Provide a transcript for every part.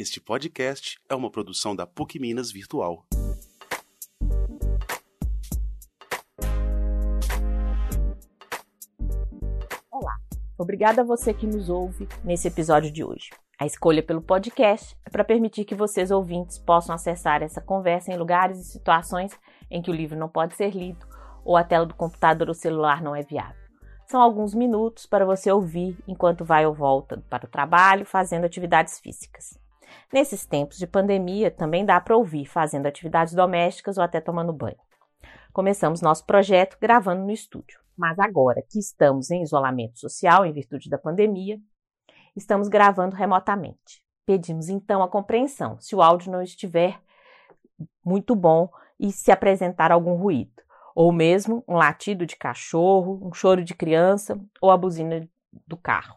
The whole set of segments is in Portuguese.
Este podcast é uma produção da PUC Minas Virtual. Olá, obrigada a você que nos ouve nesse episódio de hoje. A escolha pelo podcast é para permitir que vocês, ouvintes, possam acessar essa conversa em lugares e situações em que o livro não pode ser lido ou a tela do computador ou celular não é viável. São alguns minutos para você ouvir enquanto vai ou volta para o trabalho, fazendo atividades físicas. Nesses tempos de pandemia, também dá para ouvir fazendo atividades domésticas ou até tomando banho. Começamos nosso projeto gravando no estúdio, mas agora que estamos em isolamento social em virtude da pandemia, estamos gravando remotamente. Pedimos então a compreensão se o áudio não estiver muito bom e se apresentar algum ruído ou mesmo um latido de cachorro, um choro de criança ou a buzina do carro.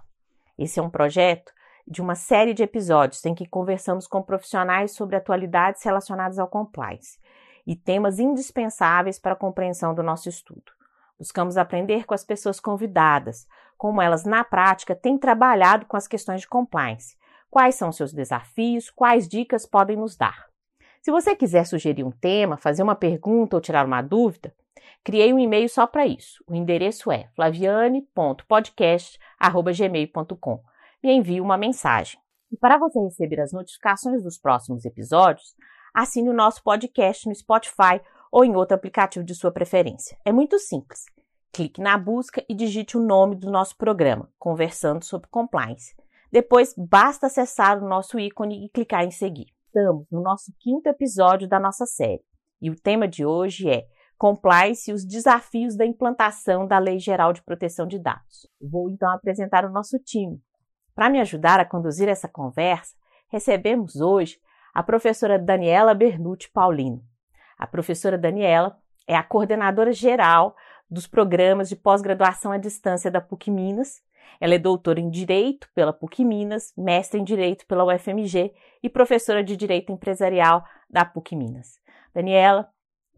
Esse é um projeto de uma série de episódios em que conversamos com profissionais sobre atualidades relacionadas ao compliance e temas indispensáveis para a compreensão do nosso estudo. Buscamos aprender com as pessoas convidadas, como elas na prática têm trabalhado com as questões de compliance, quais são seus desafios, quais dicas podem nos dar. Se você quiser sugerir um tema, fazer uma pergunta ou tirar uma dúvida, Criei um e-mail só para isso. O endereço é flaviane.podcast.gmail.com. Me envie uma mensagem. E para você receber as notificações dos próximos episódios, assine o nosso podcast no Spotify ou em outro aplicativo de sua preferência. É muito simples. Clique na busca e digite o nome do nosso programa, Conversando sobre Compliance. Depois, basta acessar o nosso ícone e clicar em seguir. Estamos no nosso quinto episódio da nossa série e o tema de hoje é compliance e os desafios da implantação da Lei Geral de Proteção de Dados. Vou então apresentar o nosso time. Para me ajudar a conduzir essa conversa, recebemos hoje a professora Daniela Bernucci Paulino. A professora Daniela é a coordenadora geral dos programas de pós-graduação à distância da PUC Minas. Ela é doutora em Direito pela PUC Minas, mestre em Direito pela UFMG e professora de Direito Empresarial da PUC Minas. Daniela,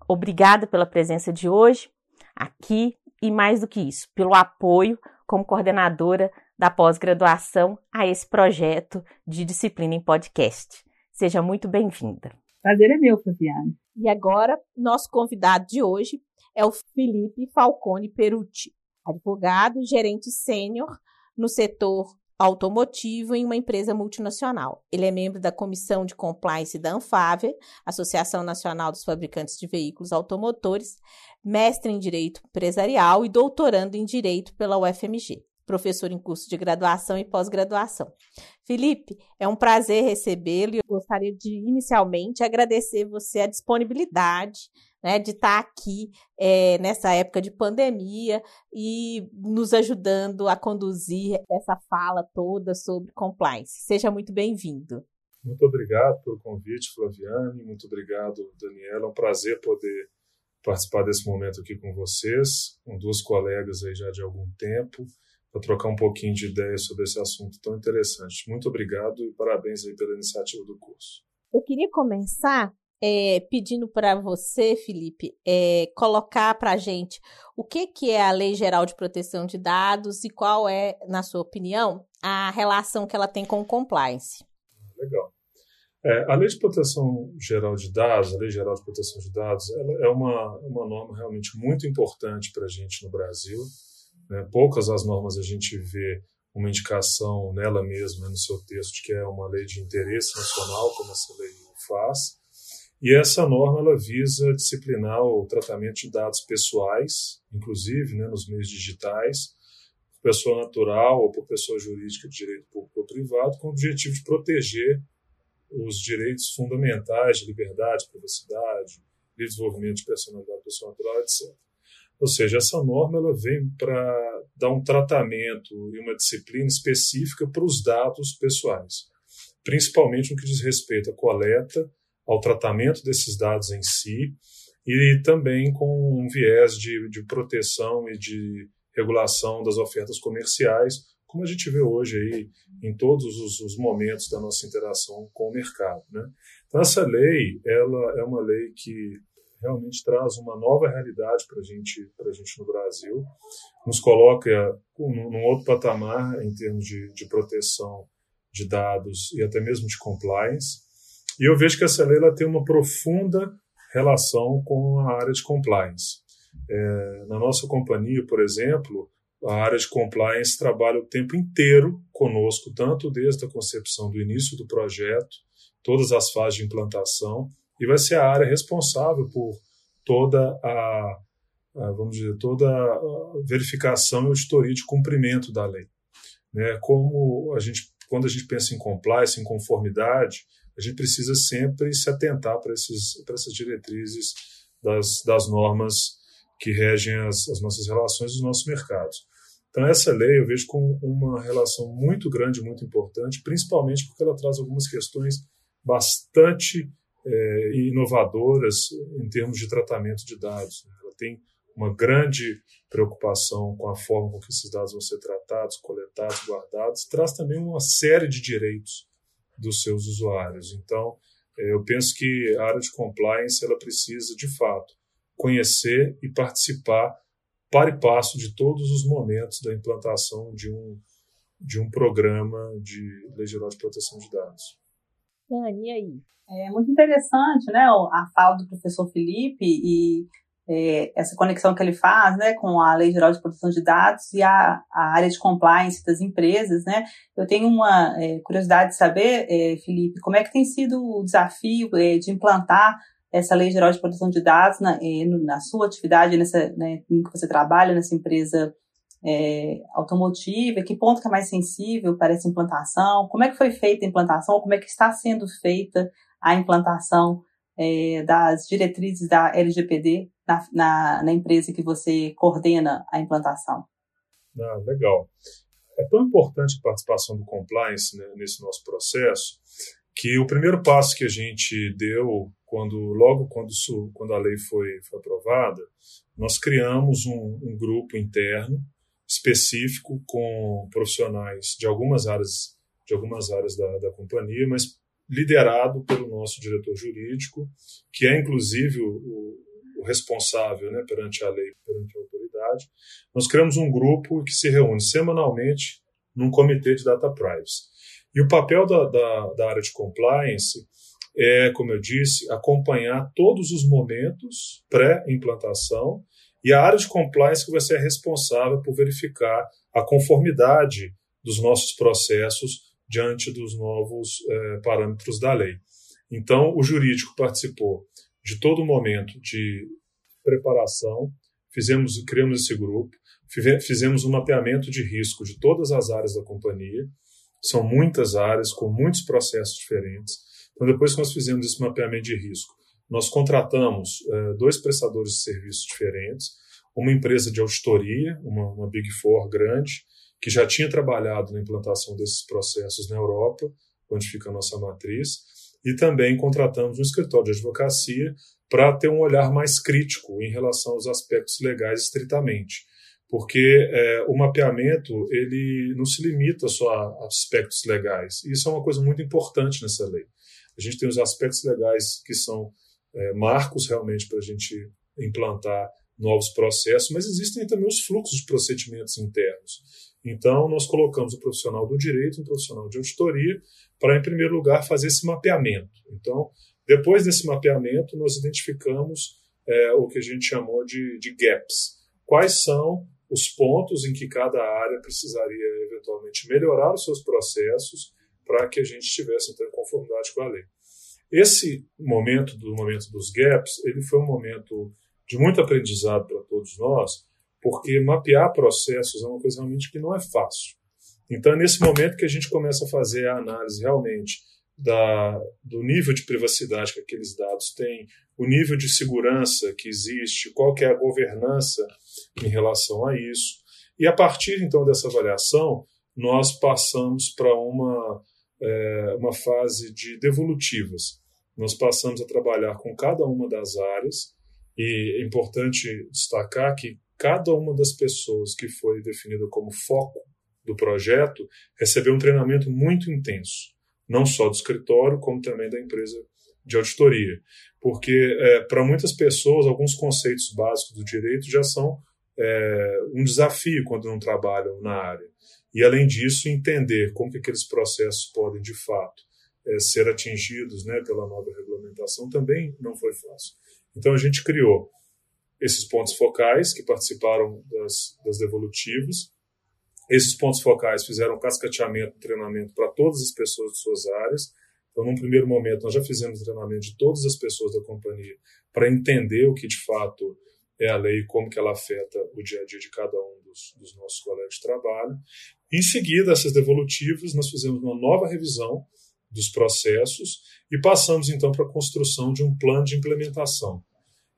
Obrigada pela presença de hoje aqui e mais do que isso, pelo apoio como coordenadora da pós-graduação a esse projeto de disciplina em podcast. Seja muito bem-vinda. Prazer é meu, Fabiane. E agora, nosso convidado de hoje é o Felipe Falcone Perucci, advogado, gerente sênior no setor automotivo em uma empresa multinacional. Ele é membro da Comissão de Compliance da Anfávia, Associação Nacional dos Fabricantes de Veículos Automotores, mestre em Direito Empresarial e doutorando em Direito pela UFMG professor em curso de graduação e pós-graduação. Felipe, é um prazer recebê-lo e eu gostaria de inicialmente agradecer você a disponibilidade né, de estar aqui é, nessa época de pandemia e nos ajudando a conduzir essa fala toda sobre compliance. Seja muito bem-vindo. Muito obrigado pelo convite, Flaviane. Muito obrigado, Daniela. É um prazer poder participar desse momento aqui com vocês, com duas colegas aí já de algum tempo, para trocar um pouquinho de ideias sobre esse assunto tão interessante. Muito obrigado e parabéns aí pela iniciativa do curso. Eu queria começar é, pedindo para você, Felipe, é, colocar para a gente o que, que é a Lei Geral de Proteção de Dados e qual é, na sua opinião, a relação que ela tem com o compliance. Legal. É, a Lei de Proteção Geral de Dados, a Lei Geral de Proteção de Dados, ela é uma, uma norma realmente muito importante para a gente no Brasil. Né? Poucas as normas a gente vê uma indicação nela mesma, no seu texto, que é uma lei de interesse nacional, como essa lei faz. E essa norma ela visa disciplinar o tratamento de dados pessoais, inclusive né, nos meios digitais, por pessoa natural ou por pessoa jurídica de direito público ou privado, com o objetivo de proteger os direitos fundamentais de liberdade, privacidade, desenvolvimento de personalidade pessoa natural, etc. Ou seja, essa norma ela vem para dar um tratamento e uma disciplina específica para os dados pessoais, principalmente no que diz respeito à coleta ao tratamento desses dados em si e também com um viés de, de proteção e de regulação das ofertas comerciais, como a gente vê hoje aí em todos os, os momentos da nossa interação com o mercado. Né? Então, essa lei ela é uma lei que realmente traz uma nova realidade para gente, a gente no Brasil, nos coloca num outro patamar em termos de, de proteção de dados e até mesmo de compliance. E eu vejo que essa lei ela tem uma profunda relação com a área de compliance. É, na nossa companhia, por exemplo, a área de compliance trabalha o tempo inteiro conosco, tanto desde a concepção do início do projeto, todas as fases de implantação, e vai ser a área responsável por toda a, a vamos dizer, toda a verificação e auditoria de cumprimento da lei. Né? Como a gente, quando a gente pensa em compliance, em conformidade, a gente precisa sempre se atentar para, esses, para essas diretrizes das, das normas que regem as, as nossas relações e os nossos mercados. Então, essa lei eu vejo com uma relação muito grande, muito importante, principalmente porque ela traz algumas questões bastante é, inovadoras em termos de tratamento de dados. Né? Ela tem uma grande preocupação com a forma com que esses dados vão ser tratados, coletados, guardados, traz também uma série de direitos dos seus usuários. Então, é, eu penso que a área de compliance ela precisa, de fato, conhecer e participar para e passo de todos os momentos da implantação de um, de um programa de lei geral de proteção de dados. Dani, e aí? É muito interessante né, a fala do professor Felipe e é, essa conexão que ele faz né, com a Lei Geral de Proteção de Dados e a, a área de compliance das empresas. Né? Eu tenho uma é, curiosidade de saber, é, Felipe, como é que tem sido o desafio é, de implantar essa Lei Geral de Proteção de Dados na, é, na sua atividade, nessa, né, em que você trabalha, nessa empresa é, automotiva, que ponto que é mais sensível para essa implantação, como é que foi feita a implantação, como é que está sendo feita a implantação é, das diretrizes da LGPD na, na, na, empresa que você coordena a implantação. Ah, legal. É tão importante a participação do compliance né, nesse nosso processo que o primeiro passo que a gente deu quando logo quando, quando a lei foi, foi aprovada, nós criamos um, um grupo interno específico com profissionais de algumas áreas de algumas áreas da, da companhia, mas liderado pelo nosso diretor jurídico, que é inclusive o, o responsável né, perante a lei, perante a autoridade. Nós criamos um grupo que se reúne semanalmente num comitê de data privacy. E o papel da, da, da área de compliance é, como eu disse, acompanhar todos os momentos pré-implantação e a área de compliance que vai ser responsável por verificar a conformidade dos nossos processos diante dos novos eh, parâmetros da lei. Então, o jurídico participou de todo o momento de preparação, fizemos, criamos esse grupo, fizemos um mapeamento de risco de todas as áreas da companhia, são muitas áreas com muitos processos diferentes. Então, depois que nós fizemos esse mapeamento de risco, nós contratamos eh, dois prestadores de serviços diferentes, uma empresa de auditoria, uma, uma Big Four grande, que já tinha trabalhado na implantação desses processos na Europa, onde fica a nossa matriz, e também contratamos um escritório de advocacia para ter um olhar mais crítico em relação aos aspectos legais estritamente, porque é, o mapeamento ele não se limita só a aspectos legais. Isso é uma coisa muito importante nessa lei. A gente tem os aspectos legais que são é, marcos realmente para a gente implantar novos processos, mas existem também os fluxos de procedimentos internos. Então, nós colocamos o profissional do direito, um profissional de auditoria, para, em primeiro lugar, fazer esse mapeamento. Então, depois desse mapeamento, nós identificamos é, o que a gente chamou de, de gaps. Quais são os pontos em que cada área precisaria, eventualmente, melhorar os seus processos para que a gente estivesse então, em conformidade com a lei. Esse momento do momento dos gaps, ele foi um momento de muito aprendizado para todos nós, porque mapear processos é uma coisa realmente que não é fácil. Então é nesse momento que a gente começa a fazer a análise realmente da, do nível de privacidade que aqueles dados têm, o nível de segurança que existe, qual que é a governança em relação a isso. E a partir então dessa avaliação, nós passamos para uma é, uma fase de devolutivas. Nós passamos a trabalhar com cada uma das áreas e é importante destacar que cada uma das pessoas que foi definida como foco do projeto recebeu um treinamento muito intenso, não só do escritório, como também da empresa de auditoria. Porque, é, para muitas pessoas, alguns conceitos básicos do direito já são é, um desafio quando não trabalham na área. E, além disso, entender como que aqueles processos podem, de fato, é, ser atingidos né, pela nova regulamentação também não foi fácil. Então, a gente criou esses pontos focais que participaram das, das devolutivas. Esses pontos focais fizeram cascateamento, treinamento para todas as pessoas de suas áreas. Então, num primeiro momento, nós já fizemos treinamento de todas as pessoas da companhia para entender o que de fato é a lei e como que ela afeta o dia a dia de cada um dos, dos nossos colegas de trabalho. Em seguida, essas devolutivas, nós fizemos uma nova revisão dos processos e passamos então para a construção de um plano de implementação.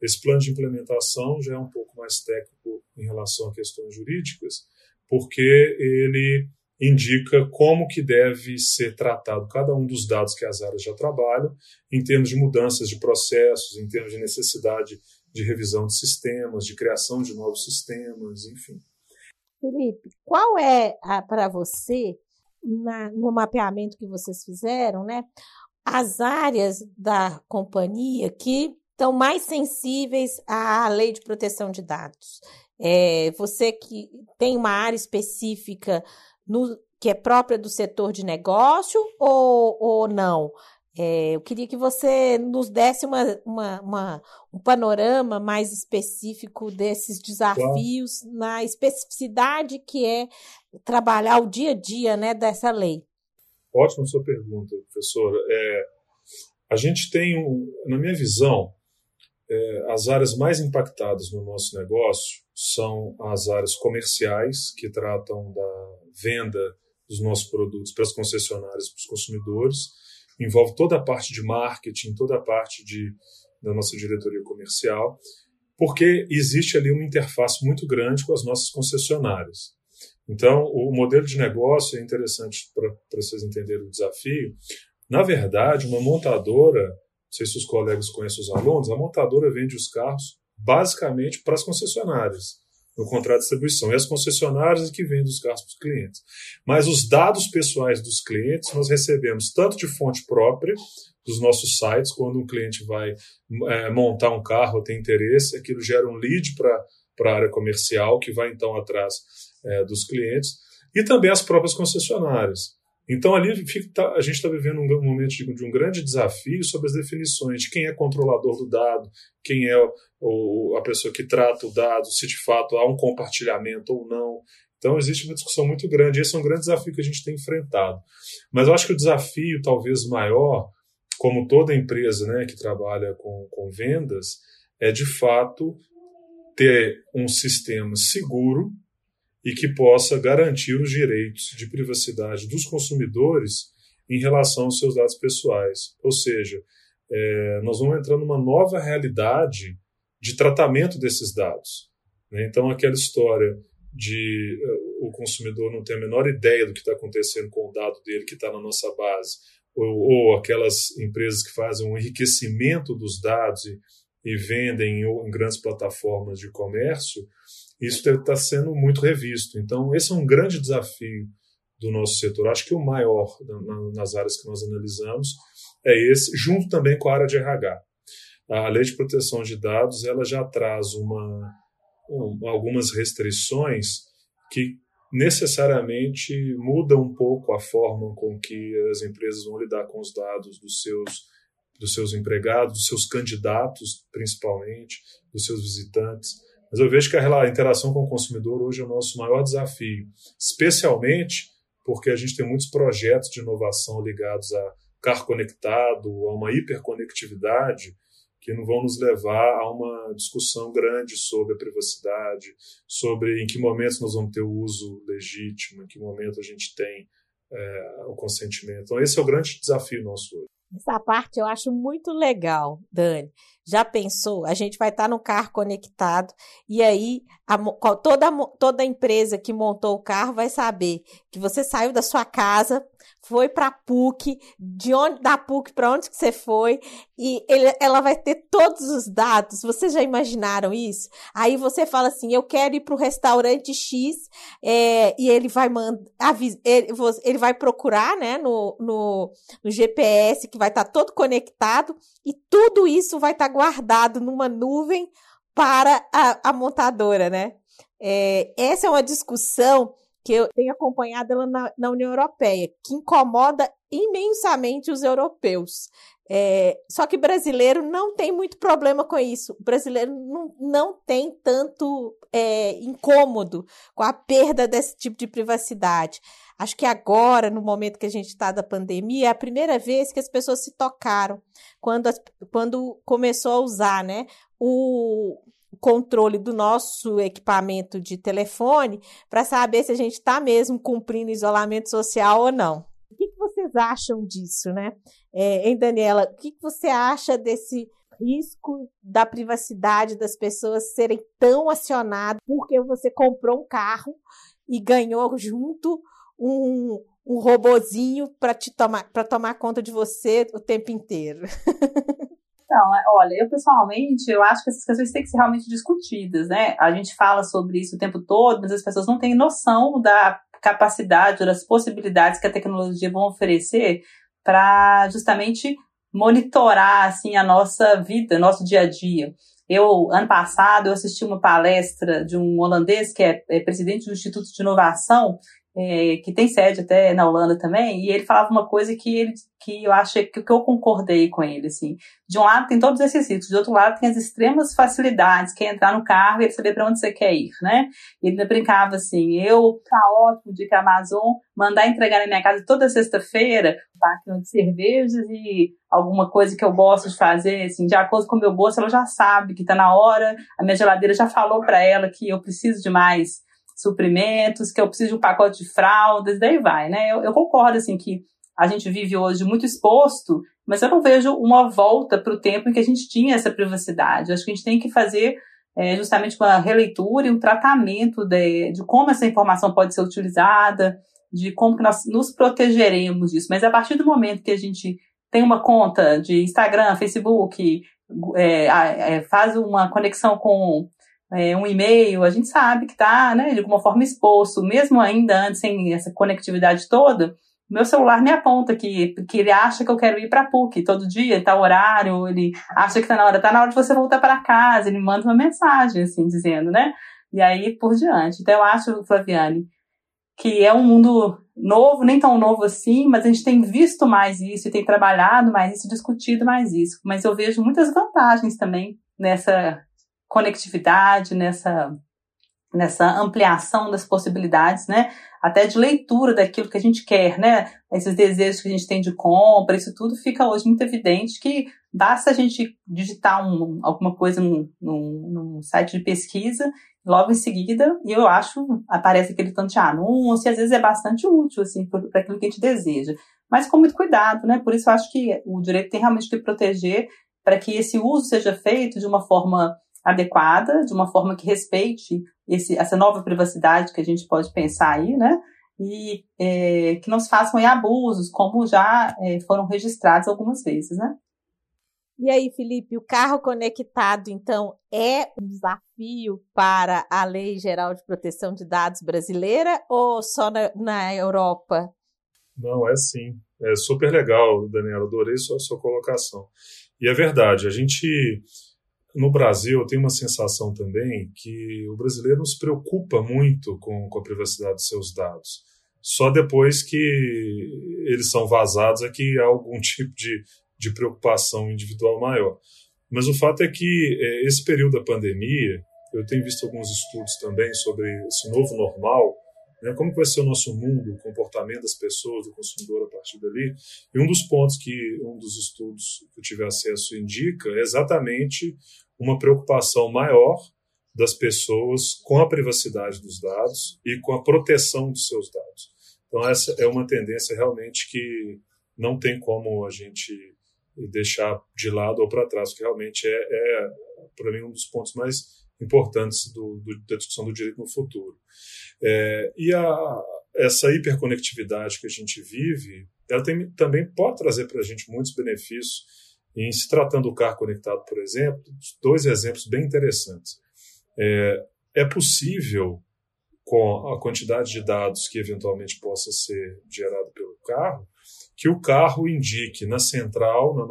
Esse plano de implementação já é um pouco mais técnico em relação a questões jurídicas, porque ele indica como que deve ser tratado cada um dos dados que as áreas já trabalham, em termos de mudanças de processos, em termos de necessidade de revisão de sistemas, de criação de novos sistemas, enfim. Felipe, qual é para você, na, no mapeamento que vocês fizeram, né, as áreas da companhia que estão mais sensíveis à lei de proteção de dados? É, você que tem uma área específica no, que é própria do setor de negócio ou, ou não? É, eu queria que você nos desse uma, uma, uma, um panorama mais específico desses desafios, claro. na especificidade que é trabalhar o dia a dia né, dessa lei. Ótima sua pergunta, professora. É, a gente tem, um, na minha visão, é, as áreas mais impactadas no nosso negócio são as áreas comerciais, que tratam da venda dos nossos produtos para as concessionárias, para os consumidores, envolve toda a parte de marketing, toda a parte de, da nossa diretoria comercial, porque existe ali uma interface muito grande com as nossas concessionárias. Então, o modelo de negócio é interessante para vocês entenderem o desafio. Na verdade, uma montadora não sei se os colegas conhecem os alunos, a montadora vende os carros basicamente para as concessionárias, no contrato de distribuição. E as concessionárias que vendem os carros para os clientes. Mas os dados pessoais dos clientes nós recebemos tanto de fonte própria, dos nossos sites, quando um cliente vai é, montar um carro tem interesse, aquilo gera um lead para a área comercial, que vai então atrás é, dos clientes, e também as próprias concessionárias. Então, ali fica, tá, a gente está vivendo um momento de, de, um grande desafio sobre as definições de quem é controlador do dado, quem é o, a pessoa que trata o dado, se de fato há um compartilhamento ou não. Então, existe uma discussão muito grande. Esse é um grande desafio que a gente tem enfrentado. Mas eu acho que o desafio, talvez maior, como toda empresa né, que trabalha com, com vendas, é de fato ter um sistema seguro e que possa garantir os direitos de privacidade dos consumidores em relação aos seus dados pessoais. Ou seja, é, nós vamos entrar numa nova realidade de tratamento desses dados. Né? Então, aquela história de uh, o consumidor não ter a menor ideia do que está acontecendo com o dado dele que está na nossa base, ou, ou, aquelas empresas que fazem um enriquecimento dos dados e, e vendem em, em grandes plataformas de comércio, isso está sendo muito revisto. Então, esse é um grande desafio do nosso setor. Acho que o maior nas áreas que nós analisamos é esse, junto também com a área de RH. A lei de proteção de dados ela já traz uma, um, algumas restrições que necessariamente mudam um pouco a forma com que as empresas vão lidar com os dados dos seus dos seus empregados, dos seus candidatos, principalmente, dos seus visitantes. Mas eu vejo que a interação com o consumidor hoje é o nosso maior desafio, especialmente porque a gente tem muitos projetos de inovação ligados a carro conectado, a uma hiperconectividade, que não vão nos levar a uma discussão grande sobre a privacidade, sobre em que momentos nós vamos ter o uso legítimo, em que momento a gente tem é, o consentimento. Então, esse é o grande desafio nosso hoje. Essa parte eu acho muito legal, Dani. Já pensou? A gente vai estar no carro conectado e aí a, toda, toda empresa que montou o carro vai saber que você saiu da sua casa, foi para a PUC, de onde da PUC para onde que você foi e ele, ela vai ter todos os dados. Vocês já imaginaram isso? Aí você fala assim, eu quero ir para o restaurante X é, e ele vai mandar, ele, ele vai procurar, né, no, no, no GPS que vai estar todo conectado e tudo isso vai estar guardado numa nuvem para a, a montadora, né? É, essa é uma discussão que eu tenho acompanhado ela na, na União Europeia, que incomoda imensamente os europeus. É, só que brasileiro não tem muito problema com isso. O brasileiro não, não tem tanto é, incômodo com a perda desse tipo de privacidade. Acho que agora, no momento que a gente está da pandemia, é a primeira vez que as pessoas se tocaram quando, as, quando começou a usar né, o controle do nosso equipamento de telefone para saber se a gente está mesmo cumprindo isolamento social ou não. O que, que vocês acham disso, né? É, hein, Daniela? O que, que você acha desse risco da privacidade das pessoas serem tão acionadas porque você comprou um carro e ganhou junto um, um robozinho para tomar tomar conta de você o tempo inteiro. Então, é, olha, eu pessoalmente, eu acho que essas questões têm que ser realmente discutidas, né? A gente fala sobre isso o tempo todo, mas as pessoas não têm noção da capacidade, das possibilidades que a tecnologia vão oferecer para justamente monitorar assim a nossa vida, nosso dia a dia. Eu ano passado eu assisti uma palestra de um holandês que é, é presidente do Instituto de Inovação é, que tem sede até na Holanda também, e ele falava uma coisa que ele que eu acho que, que eu concordei com ele, assim. De um lado tem todos esses riscos, de outro lado tem as extremas facilidades, que é entrar no carro e saber para onde você quer ir, né? Ele brincava assim, eu, tá ótimo de que a Amazon mandar entregar na minha casa toda sexta-feira, máquina de cervejas e alguma coisa que eu gosto de fazer, assim, de acordo com o meu gosto, ela já sabe que tá na hora, a minha geladeira já falou para ela que eu preciso de mais suprimentos, que eu preciso de um pacote de fraldas, daí vai, né? Eu, eu concordo, assim, que a gente vive hoje muito exposto, mas eu não vejo uma volta para o tempo em que a gente tinha essa privacidade. Eu acho que a gente tem que fazer é, justamente uma releitura e um tratamento de, de como essa informação pode ser utilizada, de como nós nos protegeremos disso. Mas a partir do momento que a gente tem uma conta de Instagram, Facebook, é, é, faz uma conexão com é, um e-mail, a gente sabe que está, né, de alguma forma exposto, mesmo ainda antes sem essa conectividade toda, meu celular me aponta que, que ele acha que eu quero ir para PUC todo dia, tá horário, ele acha que está na hora, tá na hora de você voltar para casa, ele manda uma mensagem, assim, dizendo, né? E aí por diante. Então eu acho, Flaviane, que é um mundo novo, nem tão novo assim, mas a gente tem visto mais isso e tem trabalhado mais isso, discutido mais isso. Mas eu vejo muitas vantagens também nessa conectividade, nessa, nessa ampliação das possibilidades, né? Até de leitura daquilo que a gente quer, né? Esses desejos que a gente tem de compra, isso tudo fica hoje muito evidente que basta a gente digitar um, alguma coisa num, num, num site de pesquisa logo em seguida, e eu acho, aparece aquele tanto de anúncio, e às vezes é bastante útil, assim, para aquilo que a gente deseja. Mas com muito cuidado, né? Por isso eu acho que o direito tem realmente que proteger para que esse uso seja feito de uma forma adequada, de uma forma que respeite esse, essa nova privacidade que a gente pode pensar aí, né? E é, que não se façam abusos, como já é, foram registrados algumas vezes, né? E aí, Felipe, o carro conectado, então, é um desafio para a Lei Geral de Proteção de Dados brasileira ou só na, na Europa? Não, é sim. É super legal, Daniela. Adorei sua, sua colocação. E é verdade, a gente no Brasil, eu tenho uma sensação também que o brasileiro se preocupa muito com, com a privacidade dos seus dados. Só depois que eles são vazados é que há algum tipo de, de preocupação individual maior. Mas o fato é que é, esse período da pandemia, eu tenho visto alguns estudos também sobre esse novo normal, né, como vai ser o nosso mundo, o comportamento das pessoas, do consumidor a partir dali. E um dos pontos que um dos estudos que eu tive acesso indica é exatamente uma preocupação maior das pessoas com a privacidade dos dados e com a proteção dos seus dados. Então, essa é uma tendência realmente que não tem como a gente deixar de lado ou para trás, que realmente é, é para mim, um dos pontos mais importantes do, do, da discussão do direito no futuro. É, e a, essa hiperconectividade que a gente vive, ela tem, também pode trazer para a gente muitos benefícios em se tratando do carro conectado, por exemplo, dois exemplos bem interessantes. É, é possível, com a quantidade de dados que eventualmente possa ser gerado pelo carro, que o carro indique na central na,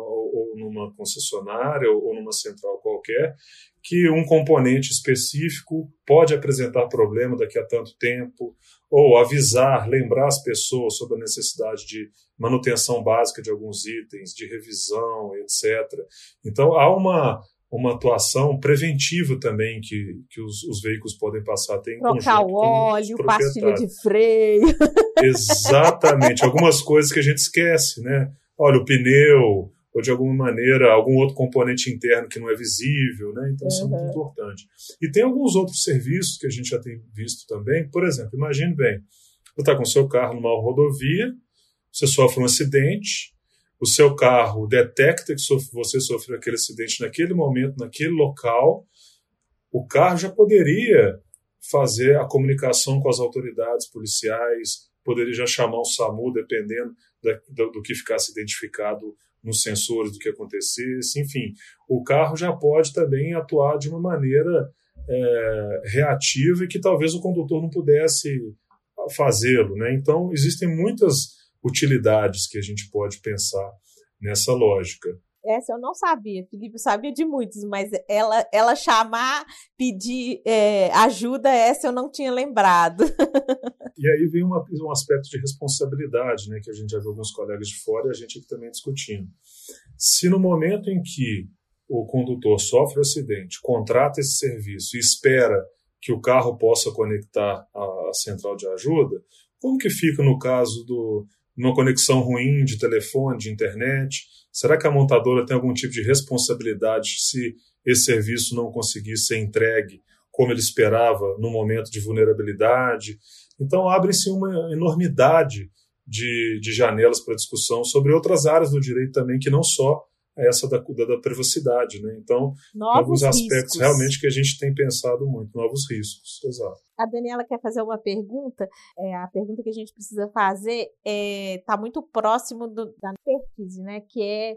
numa concessionária ou numa central qualquer, que um componente específico pode apresentar problema daqui a tanto tempo, ou avisar, lembrar as pessoas sobre a necessidade de manutenção básica de alguns itens, de revisão, etc. Então, há uma, uma atuação preventiva também que, que os, os veículos podem passar. Tem Trocar o óleo, pastilha de freio. Exatamente. Algumas coisas que a gente esquece, né? Olha, o pneu, ou de alguma maneira algum outro componente interno que não é visível, né? Então isso uhum. é muito importante. E tem alguns outros serviços que a gente já tem visto também. Por exemplo, imagine bem, você está com o seu carro numa rodovia, você sofre um acidente, o seu carro detecta que você sofreu aquele acidente naquele momento, naquele local, o carro já poderia fazer a comunicação com as autoridades policiais, poderia já chamar o SAMU, dependendo da, do, do, que ficasse identificado nos sensores do que acontecesse. Enfim, o carro já pode também atuar de uma maneira é, reativa e que talvez o condutor não pudesse fazê-lo. Né? Então, existem muitas utilidades que a gente pode pensar nessa lógica. Essa eu não sabia, Felipe sabia de muitos, mas ela, ela chamar, pedir é, ajuda, essa eu não tinha lembrado. e aí vem uma, um aspecto de responsabilidade, né, que a gente já viu alguns colegas de fora e a gente aqui também discutindo. Se no momento em que o condutor sofre um acidente, contrata esse serviço e espera que o carro possa conectar a central de ajuda, como que fica no caso do, uma conexão ruim de telefone, de internet? Será que a montadora tem algum tipo de responsabilidade se esse serviço não conseguir ser entregue como ele esperava no momento de vulnerabilidade? Então, abre-se uma enormidade de, de janelas para discussão sobre outras áreas do direito também, que não só essa da, da, da privacidade. Né? Então, novos alguns aspectos riscos. realmente que a gente tem pensado muito, novos riscos. Exato. A Daniela quer fazer uma pergunta. É, a pergunta que a gente precisa fazer está é, tá muito próximo do, da expertise, né? que é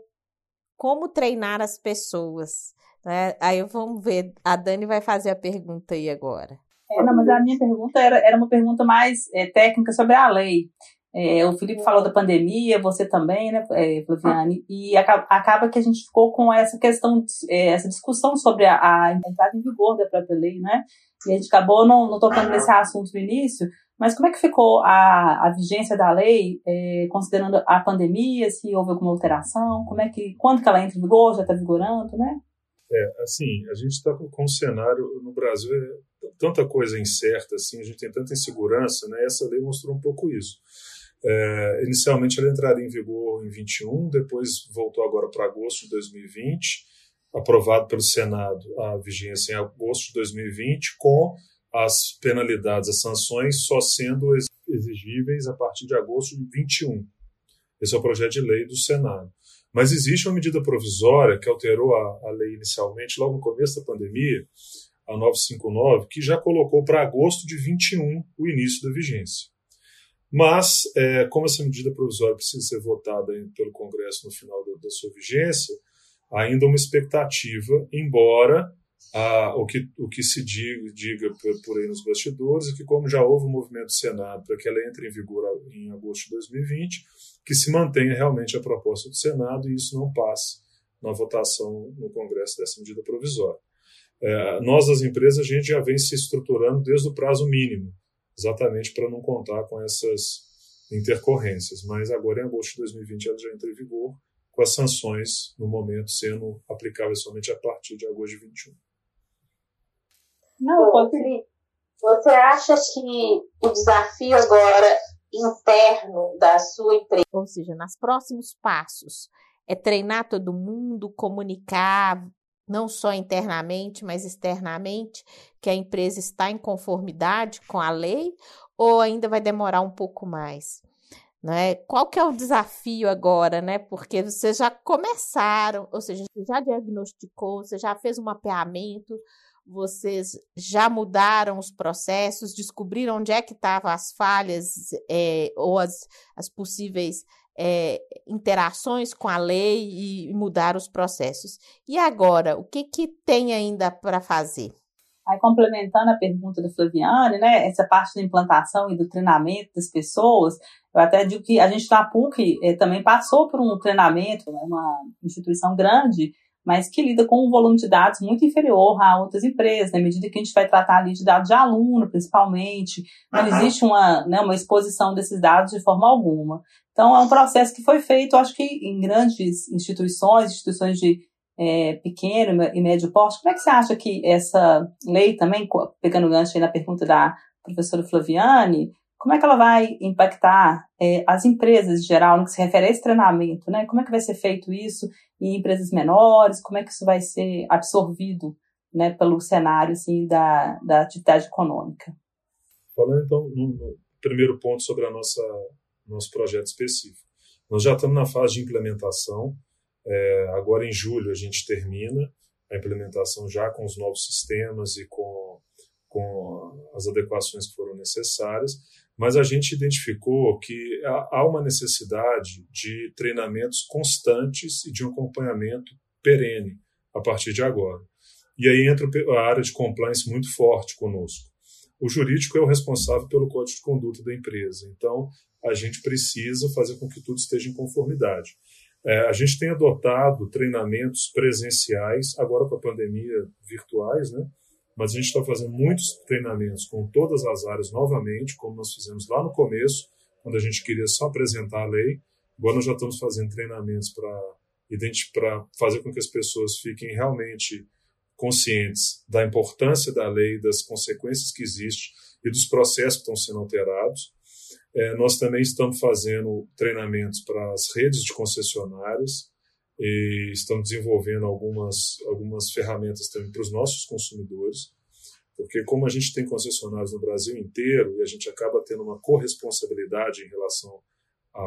como treinar as pessoas. Né? Aí vamos ver, a Dani vai fazer a pergunta aí agora. É, não, mas a minha pergunta era, era uma pergunta mais é, técnica sobre a lei. É, o Felipe falou da pandemia, você também, né, é, Flaviane, e acaba, acaba, que a gente ficou com essa questão, é, essa discussão sobre a, a, entrada em vigor da própria lei, né? E a gente acabou não, não tocando nesse assunto no início, mas como é que ficou a, a vigência da lei, é, considerando a pandemia, se houve alguma alteração, como é que, quando que ela entra em vigor, já está vigorando, né? É, assim, a gente está com, com um cenário no Brasil, é tanta coisa incerta, assim, a gente tem tanta insegurança, né? Essa lei mostrou um pouco isso. É, inicialmente ela entraria em vigor em 21, depois voltou agora para agosto de 2020, aprovado pelo Senado a vigência em agosto de 2020, com as penalidades, as sanções só sendo exigíveis a partir de agosto de 21. Esse é o projeto de lei do Senado. Mas existe uma medida provisória que alterou a, a lei inicialmente, logo no começo da pandemia, a 959, que já colocou para agosto de 21 o início da vigência. Mas, é, como essa medida provisória precisa ser votada pelo Congresso no final da, da sua vigência, ainda uma expectativa, embora a, o, que, o que se diga, diga por, por, aí nos bastidores é que, como já houve um movimento do Senado para que ela entre em vigor em agosto de 2020, que se mantenha realmente a proposta do Senado e isso não passe na votação no Congresso dessa medida provisória. É, nós, as empresas, a gente já vem se estruturando desde o prazo mínimo exatamente para não contar com essas intercorrências. Mas agora, em agosto de 2020, ela já entra em vigor, com as sanções, no momento, sendo aplicáveis somente a partir de agosto de 21. Não, pode... Você acha que o desafio agora interno da sua empresa, ou seja, nos próximos passos, é treinar todo mundo, comunicar, não só internamente, mas externamente, que a empresa está em conformidade com a lei ou ainda vai demorar um pouco mais? Né? Qual que é o desafio agora, né? Porque vocês já começaram, ou seja, você já diagnosticou, você já fez um mapeamento, vocês já mudaram os processos, descobriram onde é que estavam as falhas é, ou as, as possíveis é, interações com a lei e mudar os processos. E agora, o que, que tem ainda para fazer? Aí, complementando a pergunta da Flaviane, né, essa parte da implantação e do treinamento das pessoas, eu até digo que a gente na PUC eh, também passou por um treinamento, né, uma instituição grande, mas que lida com um volume de dados muito inferior a outras empresas, na medida que a gente vai tratar ali de dados de aluno, principalmente, não existe uma, né, uma exposição desses dados de forma alguma. Então, é um processo que foi feito, acho que em grandes instituições, instituições de é, pequeno e médio porte. Como é que você acha que essa lei também, pegando o gancho aí na pergunta da professora Flaviane, como é que ela vai impactar é, as empresas em geral no que se refere a esse treinamento, né? Como é que vai ser feito isso em empresas menores? Como é que isso vai ser absorvido, né, pelo cenário, assim, da, da atividade econômica? Falando, então, no, no primeiro ponto sobre a nossa nosso projeto específico. Nós já estamos na fase de implementação, é, agora em julho a gente termina a implementação já com os novos sistemas e com, com as adequações que foram necessárias, mas a gente identificou que há uma necessidade de treinamentos constantes e de um acompanhamento perene a partir de agora. E aí entra a área de compliance muito forte conosco. O jurídico é o responsável pelo código de conduta da empresa, então a gente precisa fazer com que tudo esteja em conformidade. É, a gente tem adotado treinamentos presenciais, agora com a pandemia, virtuais, né? Mas a gente está fazendo muitos treinamentos com todas as áreas novamente, como nós fizemos lá no começo, quando a gente queria só apresentar a lei. Agora nós já estamos fazendo treinamentos para fazer com que as pessoas fiquem realmente conscientes da importância da lei, das consequências que existem e dos processos que estão sendo alterados. É, nós também estamos fazendo treinamentos para as redes de concessionárias e estamos desenvolvendo algumas, algumas ferramentas também para os nossos consumidores, porque como a gente tem concessionários no Brasil inteiro e a gente acaba tendo uma corresponsabilidade em relação a,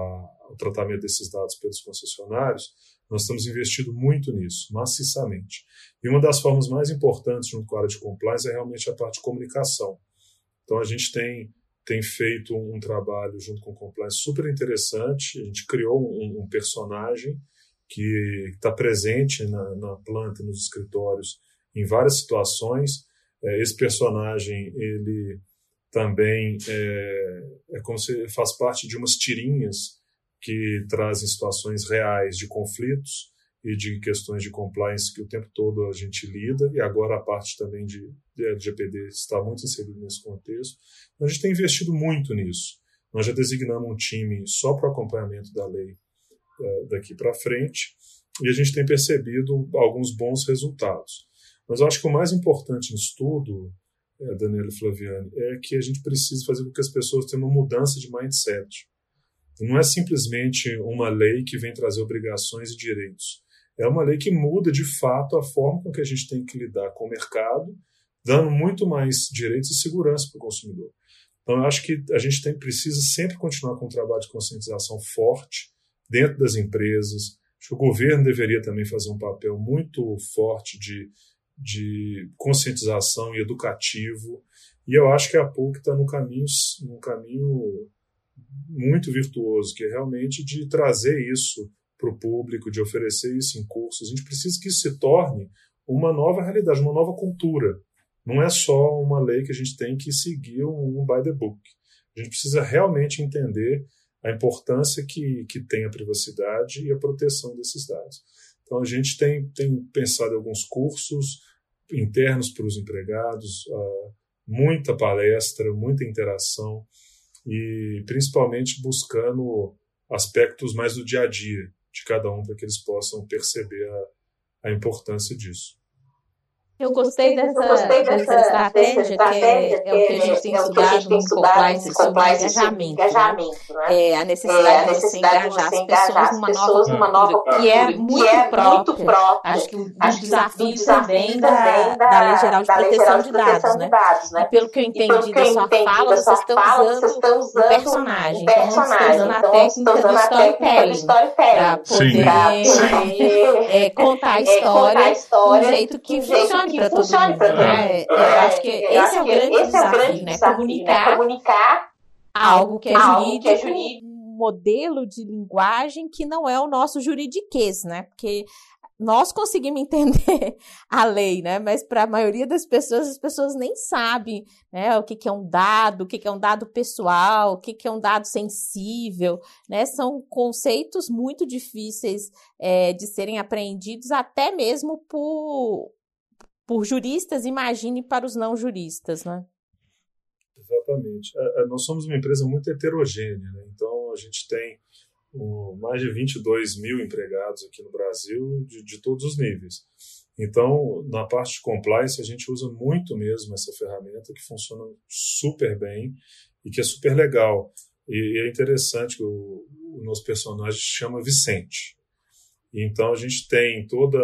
ao tratamento desses dados pelos concessionários, nós estamos investindo muito nisso, maciçamente. E uma das formas mais importantes junto com a área de compliance é realmente a parte de comunicação. Então a gente tem tem feito um trabalho junto com o Compliance super interessante. A gente criou um, um personagem que está presente na, na, planta, nos escritórios, em várias situações. É, esse personagem, ele também é, é como se faz parte de umas tirinhas que trazem situações reais de conflitos e de questões de compliance que o tempo todo a gente lida, e agora a parte também de, de LGPD está muito inserida nesse contexto. Então, a gente tem investido muito nisso. Nós já designamos um time só para o acompanhamento da lei daqui para frente, e a gente tem percebido alguns bons resultados. Mas eu acho que o mais importante nisso tudo, é, Daniela e Flaviane, é que a gente precisa fazer com que as pessoas tenham uma mudança de mindset. Não é simplesmente uma lei que vem trazer obrigações e direitos é uma lei que muda de fato a forma com que a gente tem que lidar com o mercado, dando muito mais direitos e segurança para o consumidor. Então, eu acho que a gente tem, precisa sempre continuar com um trabalho de conscientização forte dentro das empresas. Acho que o governo deveria também fazer um papel muito forte de, de conscientização e educativo. E eu acho que a PUC está num caminho, num caminho muito virtuoso, que é realmente de trazer isso para o público, de oferecer isso em cursos. A gente precisa que isso se torne uma nova realidade, uma nova cultura. Não é só uma lei que a gente tem que seguir um, um by the book. A gente precisa realmente entender a importância que, que tem a privacidade e a proteção desses dados. Então, a gente tem, tem pensado em alguns cursos internos para os empregados, uh, muita palestra, muita interação e principalmente buscando aspectos mais do dia a dia, de cada um para que eles possam perceber a, a importância disso. Eu gostei dessa, eu gostei dessa, dessa estratégia, dessa estratégia que é, é, o que a gente tem é estudado no compliance sobre engajamento. engajamento né? É a necessidade, é, a necessidade de você engajar as pessoas numa nova cultura, que é muito, que é própria, muito própria. Acho que o, acho desafio, desafio também da, da, Lei Geral de Proteção, de, Dados, né? né? E pelo que eu entendi da sua fala, vocês estão usando um personagem. Então, estão usando a técnica do storytelling para poder contar a história de um jeito que funcione para todo mundo. Né? Eu acho que esse é o grande esse desafio, é o grande né? desafio comunicar, né? comunicar algo que é jurídico, que é jurídico modelo de linguagem que não é o nosso juridiquês, né? Porque nós conseguimos entender a lei, né? Mas para a maioria das pessoas, as pessoas nem sabem né? o que, que é um dado, o que, que é um dado pessoal, o que, que é um dado sensível, né? São conceitos muito difíceis é, de serem apreendidos até mesmo por, por juristas, imagine para os não juristas, né? Exatamente. É, é, nós somos uma empresa muito heterogênea, né? então a gente tem mais de 22 mil empregados aqui no Brasil de, de todos os níveis. Então, na parte de compliance, a gente usa muito mesmo essa ferramenta que funciona super bem e que é super legal. E, é interessante que o, o nosso personagem se chama Vicente. Então a gente tem toda,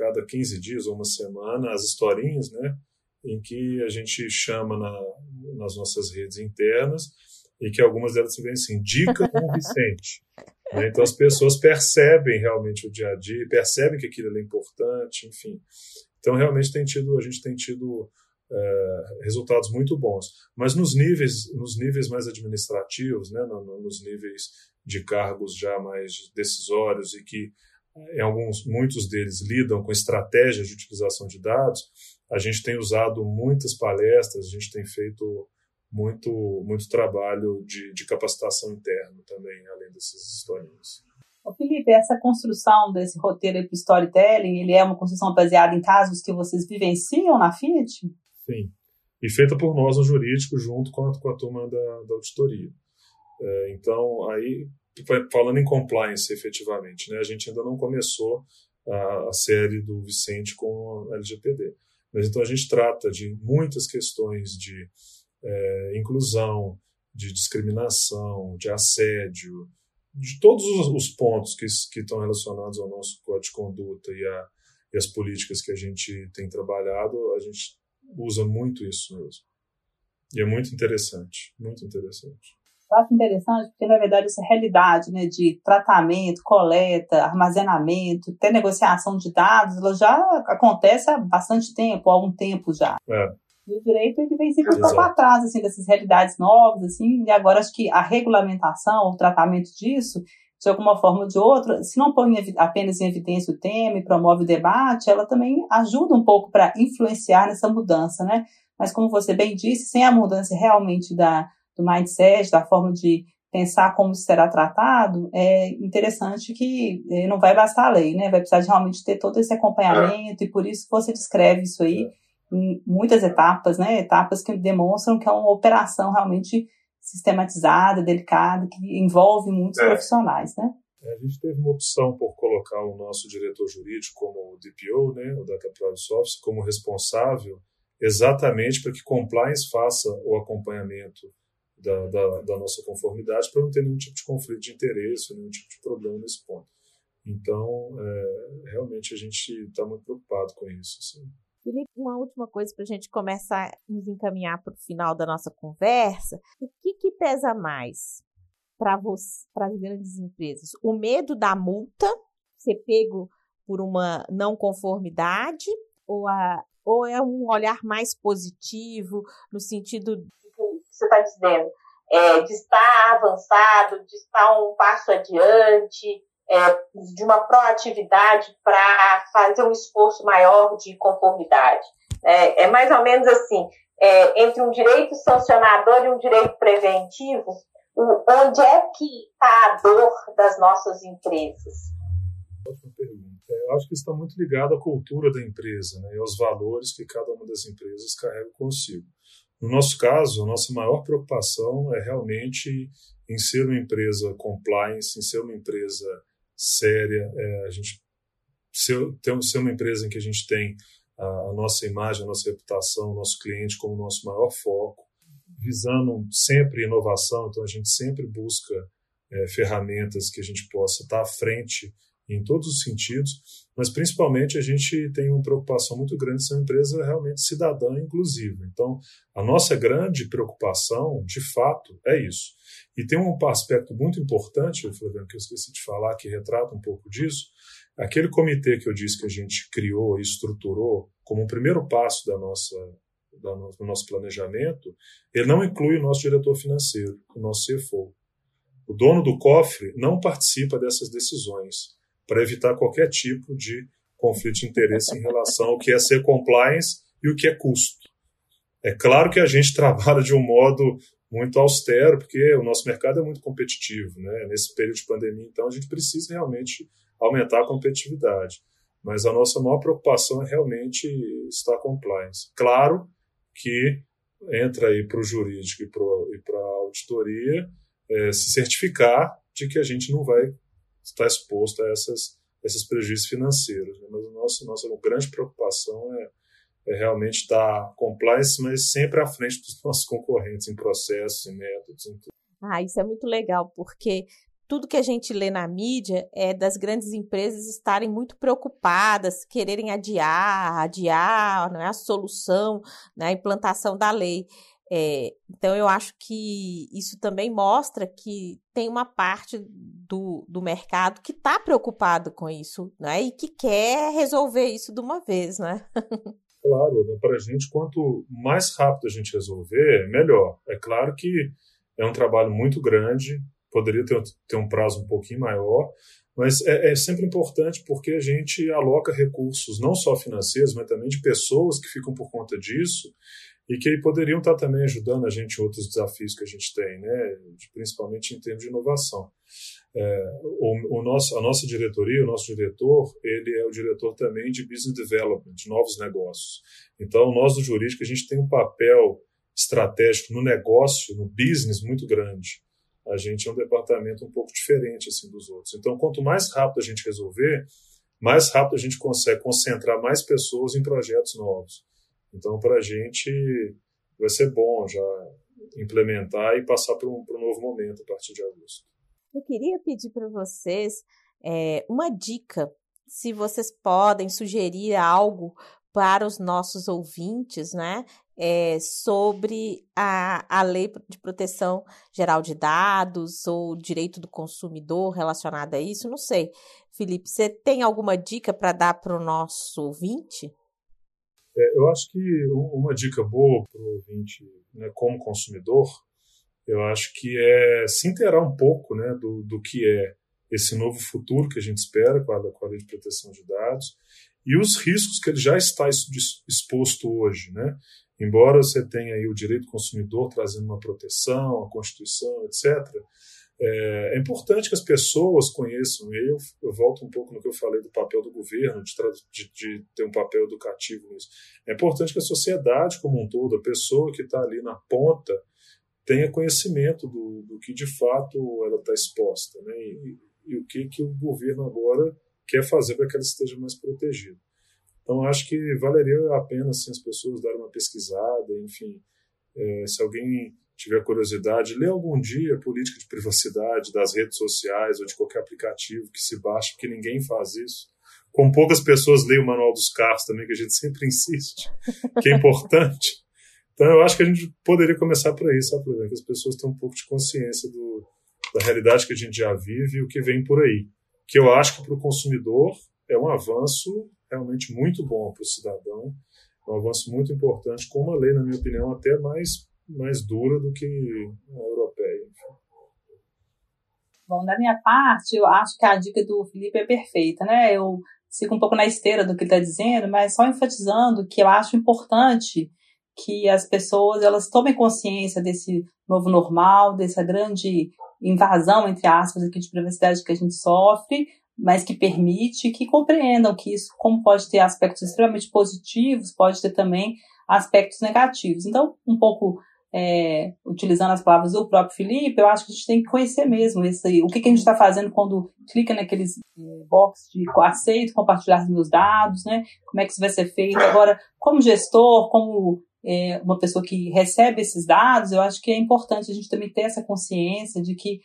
cada 15 dias ou uma semana, as historinhas, né? Em que a gente chama na, nas nossas redes internas e que algumas delas se vêm assim, dica com o Vicente. Né? Então as pessoas percebem realmente o dia a dia, percebem que aquilo é importante, enfim. Então realmente tem tido, a gente tem tido é, resultados muito bons. Mas nos níveis, nos níveis mais administrativos, né, nos níveis de cargos já mais decisórios e que em alguns, muitos deles lidam com estratégias de utilização de dados, a gente tem usado muitas palestras, a gente tem feito muito, muito trabalho de, de capacitação interna também, além dessas historinhas. Ô Felipe, essa construção desse roteiro para storytelling, ele é uma construção baseada em casos que vocês vivenciam na Fiat? Sim, e feita por nós no jurídico junto com a, com a turma da, da auditoria. É, então, aí, falando em compliance efetivamente, né, a gente ainda não começou a, a série do Vicente com a LGPD. Mas então a gente trata de muitas questões de é, inclusão, de discriminação, de assédio, de todos os, pontos que, que estão relacionados ao nosso código de conduta e, a, e as políticas que a gente tem trabalhado, a gente usa muito isso mesmo. E é muito interessante, muito interessante. Eu acho interessante porque, na verdade, essa realidade né, de tratamento, coleta, armazenamento, até negociação de dados, ela já acontece há bastante tempo, há algum tempo já. É. E o direito ele vem sempre um pouco atrás assim, dessas realidades novas, assim, e agora acho que a regulamentação, o tratamento disso, de alguma forma ou de outra, se não põe apenas em evidência o tema e promove o debate, ela também ajuda um pouco para influenciar nessa mudança, né? Mas como você bem disse, sem a mudança realmente da, do mindset, da forma de pensar como isso será tratado, é interessante que eh, não vai bastar a lei, né? Vai precisar de realmente ter todo esse acompanhamento, é. e por isso você descreve isso aí. É em muitas etapas, né? Etapas que demonstram que é uma operação realmente sistematizada, delicada, que envolve muitos é. profissionais, né? É, a gente teve uma opção por colocar o nosso diretor jurídico como DPO, né, o Data Privacy Officer, como responsável exatamente para que compliance faça o acompanhamento da, da, da nossa conformidade para não ter nenhum tipo de conflito de interesse, nenhum tipo de problema nesse ponto. Então, é, realmente a gente está muito preocupado com isso. Assim. Felipe, uma última coisa para a gente começar a nos encaminhar para o final da nossa conversa. O que, que pesa mais para as grandes empresas? O medo da multa, ser pego por uma não conformidade, ou, a, ou é um olhar mais positivo, no sentido você está dizendo, é, de estar avançado, de estar um passo adiante, é, de uma proatividade para fazer um esforço maior de conformidade. É, é mais ou menos assim, é, entre um direito sancionador e um direito preventivo, onde é que está a dor das nossas empresas? Eu acho que está muito ligado à cultura da empresa né, e aos valores que cada uma das empresas carrega consigo. No nosso caso, a nossa maior preocupação é realmente em ser uma empresa compliance, em ser uma empresa séria. É, a gente ser, ser uma empresa em que a gente tem a, a nossa imagem, a nossa reputação, o nosso cliente como nosso maior foco, visando sempre inovação. Então a gente sempre busca é, ferramentas que a gente possa estar à frente em todos os sentidos, mas principalmente a gente tem uma preocupação muito grande de ser uma empresa realmente cidadã inclusiva. Então, a nossa grande preocupação, de fato, é isso. E tem um aspecto muito importante, Flaviano, que eu esqueci de falar, que retrata um pouco disso. Aquele comitê que eu disse que a gente criou e estruturou como um primeiro passo da nossa, do nosso planejamento, ele não inclui o nosso diretor financeiro, o nosso CFO. O dono do cofre não participa dessas decisões para evitar qualquer tipo de conflito de interesse em relação ao que é ser compliance e o que é custo. É claro que a gente trabalha de um modo muito austero, porque o nosso mercado é muito competitivo, né? Nesse período de pandemia, então a gente precisa realmente aumentar a competitividade. Mas a nossa maior preocupação é realmente estar compliance. Claro que entra aí para o jurídico e para a auditoria é, se certificar de que a gente não vai estar exposto a essas, esses prejuízos financeiros. Né? Mas a nossa, nossa grande preocupação é, é realmente estar compliance, mas sempre à frente dos nossos concorrentes em processos, em métodos, em tudo. Ah, isso é muito legal, porque tudo que a gente lê na mídia é das grandes empresas estarem muito preocupadas, quererem adiar, adiar, não é a solução, né, a implantação da lei. É, então, eu acho que isso também mostra que tem uma parte do, do mercado que está preocupado com isso, né? E que quer resolver isso de uma vez, né? claro, né, para a gente, quanto mais rápido a gente resolver, melhor. É claro que é um trabalho muito grande, poderia ter, ter um prazo um pouquinho maior, mas é, é, sempre importante porque a gente aloca recursos, não só financeiros, mas também de pessoas que ficam por conta disso e que poderiam estar também ajudando a gente outros desafios que a gente tem, né? principalmente em termos de inovação. É, o, o, nosso, a nossa diretoria, o nosso diretor, ele é o diretor também de business development, de novos negócios. Então, nós do jurídico, a gente tem um papel estratégico no negócio, no business, muito grande a gente é um departamento um pouco diferente assim dos outros. Então, quanto mais rápido a gente resolver, mais rápido a gente consegue concentrar mais pessoas em projetos novos. Então, para a gente vai ser bom já implementar e passar para um, um, novo momento a partir de agosto. Eu queria pedir para vocês é, uma dica, se vocês podem sugerir algo para os nossos ouvintes, né? é, sobre a, a Lei de Proteção Geral de Dados ou direito do consumidor relacionado a isso? Não sei. Felipe, você tem alguma dica para dar para o nosso ouvinte? É, eu acho que uma dica boa para o ouvinte, né, como consumidor, eu acho que é se inteirar um pouco né, do, do que é esse novo futuro que a gente espera com a, com a lei de proteção de dados e os riscos que ele já está exposto hoje, né? Embora você tenha aí o direito do consumidor trazendo uma proteção, a Constituição, etc., é, é importante que as pessoas conheçam, eu, eu, volto um pouco no que eu falei do papel do governo, de, de, de, ter um papel educativo nisso. É importante que a sociedade como um todo, a pessoa que está ali na ponta, tenha conhecimento do, do que de fato ela está exposta, né? E, e, o que, que o governo agora quer fazer para que ela esteja mais protegida. Então, acho que valeria a pena assim, as pessoas darem uma pesquisada, enfim, é, se alguém tiver curiosidade, ler algum dia a política de privacidade das redes sociais ou de qualquer aplicativo que se baixe, porque ninguém faz isso. Como poucas pessoas leem o manual dos carros também, que a gente sempre insiste, que é importante. Então, eu acho que a gente poderia começar por aí, sabe, que as pessoas tenham um pouco de consciência do, da realidade que a gente já vive e o que vem por aí. Que eu acho que para o consumidor é um avanço realmente muito bom para o cidadão, um avanço muito importante, com uma lei, na minha opinião, até mais, mais dura do que a europeia. Bom, da minha parte, eu acho que a dica do Felipe é perfeita, né? Eu sigo um pouco na esteira do que ele está dizendo, mas só enfatizando que eu acho importante que as pessoas elas tomem consciência desse novo normal, dessa grande invasão, entre aspas, aqui de privacidade que a gente sofre, mas que permite que compreendam que isso, como pode ter aspectos extremamente positivos, pode ter também aspectos negativos. Então, um pouco é, utilizando as palavras do próprio Felipe, eu acho que a gente tem que conhecer mesmo esse, o que, que a gente está fazendo quando clica naqueles é, box de aceito, compartilhar meus dados, né? Como é que isso vai ser feito? Agora, como gestor, como é, uma pessoa que recebe esses dados, eu acho que é importante a gente também ter essa consciência de que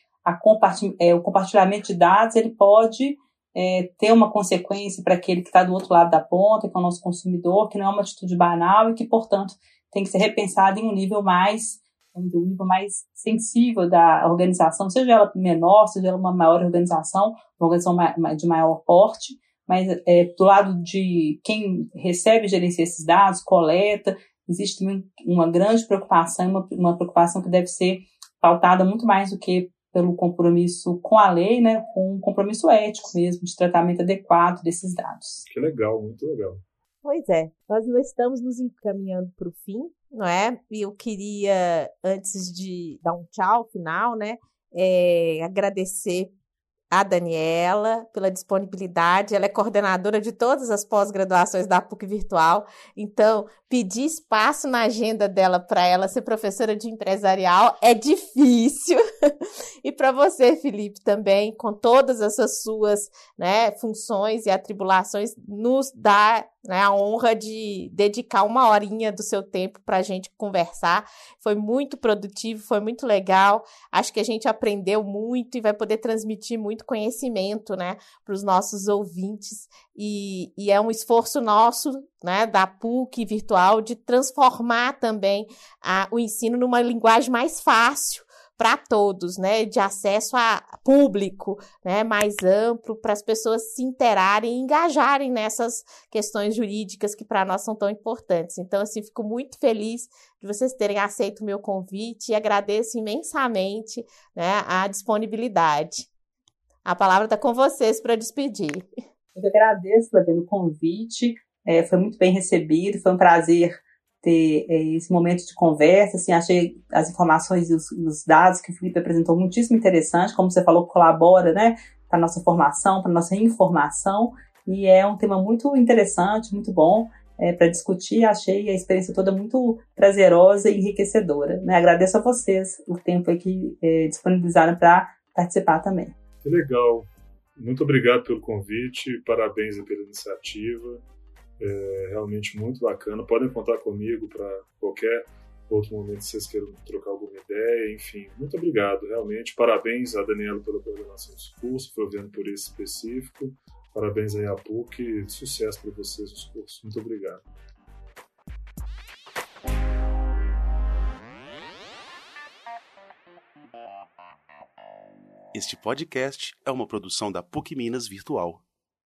é, o compartilhamento de dados ele pode é, ter uma consequência para aquele que está do outro lado da ponta, que é o nosso consumidor, que não é uma atitude banal e que, portanto, tem que ser repensada em um nível mais, um nível mais sensível da organização, seja ela menor, seja ela uma maior organização, uma organização de maior porte, mas é, do lado de quem recebe e gerencia esses dados, coleta, existe também uma grande preocupação, uma, uma preocupação que deve ser pautada muito mais do que pelo compromisso com a lei, né, com um compromisso ético mesmo, de tratamento adequado desses dados. Que legal, muito legal. Pois é, nós não estamos nos encaminhando para o fim, não é? E eu queria, antes de dar um tchau final, né, é, agradecer a Daniela pela disponibilidade. Ela é coordenadora de todas as pós-graduações da PUC Virtual. Então, pedir espaço na agenda dela para ela ser professora de empresarial é difícil. e para você, Felipe, também, com todas essas suas né, funções e atribulações, nos dá né, a honra de dedicar uma horinha do seu tempo para a gente conversar. Foi muito produtivo, foi muito legal. Acho que a gente aprendeu muito e vai poder transmitir muito conhecimento né, para os nossos ouvintes. E, e, é um esforço nosso, né, da PUC virtual, de transformar também a, o ensino numa linguagem mais fácil para todos, né, de acesso a público, né, mais amplo, para as pessoas se interarem e engajarem nessas questões jurídicas que para nós são tão importantes. Então, assim, fico muito feliz de vocês terem aceito o meu convite e agradeço imensamente, né, a disponibilidade. A palavra está com vocês para despedir. Eu agradeço, Flaviano, o convite. É, foi muito bem recebido, foi um prazer ter é, esse momento de conversa, assim, achei as informações e os, os, dados que o Felipe apresentou muitíssimo interessante, como você falou, colabora, né, para nossa formação, para nossa informação, e é um tema muito interessante, muito bom é, para discutir, achei a experiência toda muito prazerosa e enriquecedora, né, agradeço a vocês o tempo que é, disponibilizaram para participar também. Que legal, muito obrigado pelo convite, parabéns pela iniciativa, é realmente muito bacana. Podem contar comigo para qualquer outro momento que vocês queiram trocar alguma ideia, enfim. Muito obrigado, realmente. Parabéns a Daniela pela coordenação dos cursos, Flaviano por esse específico. Parabéns aí à PUC sucesso para vocês nos cursos. Muito obrigado. Este podcast é uma produção da PUC Minas Virtual.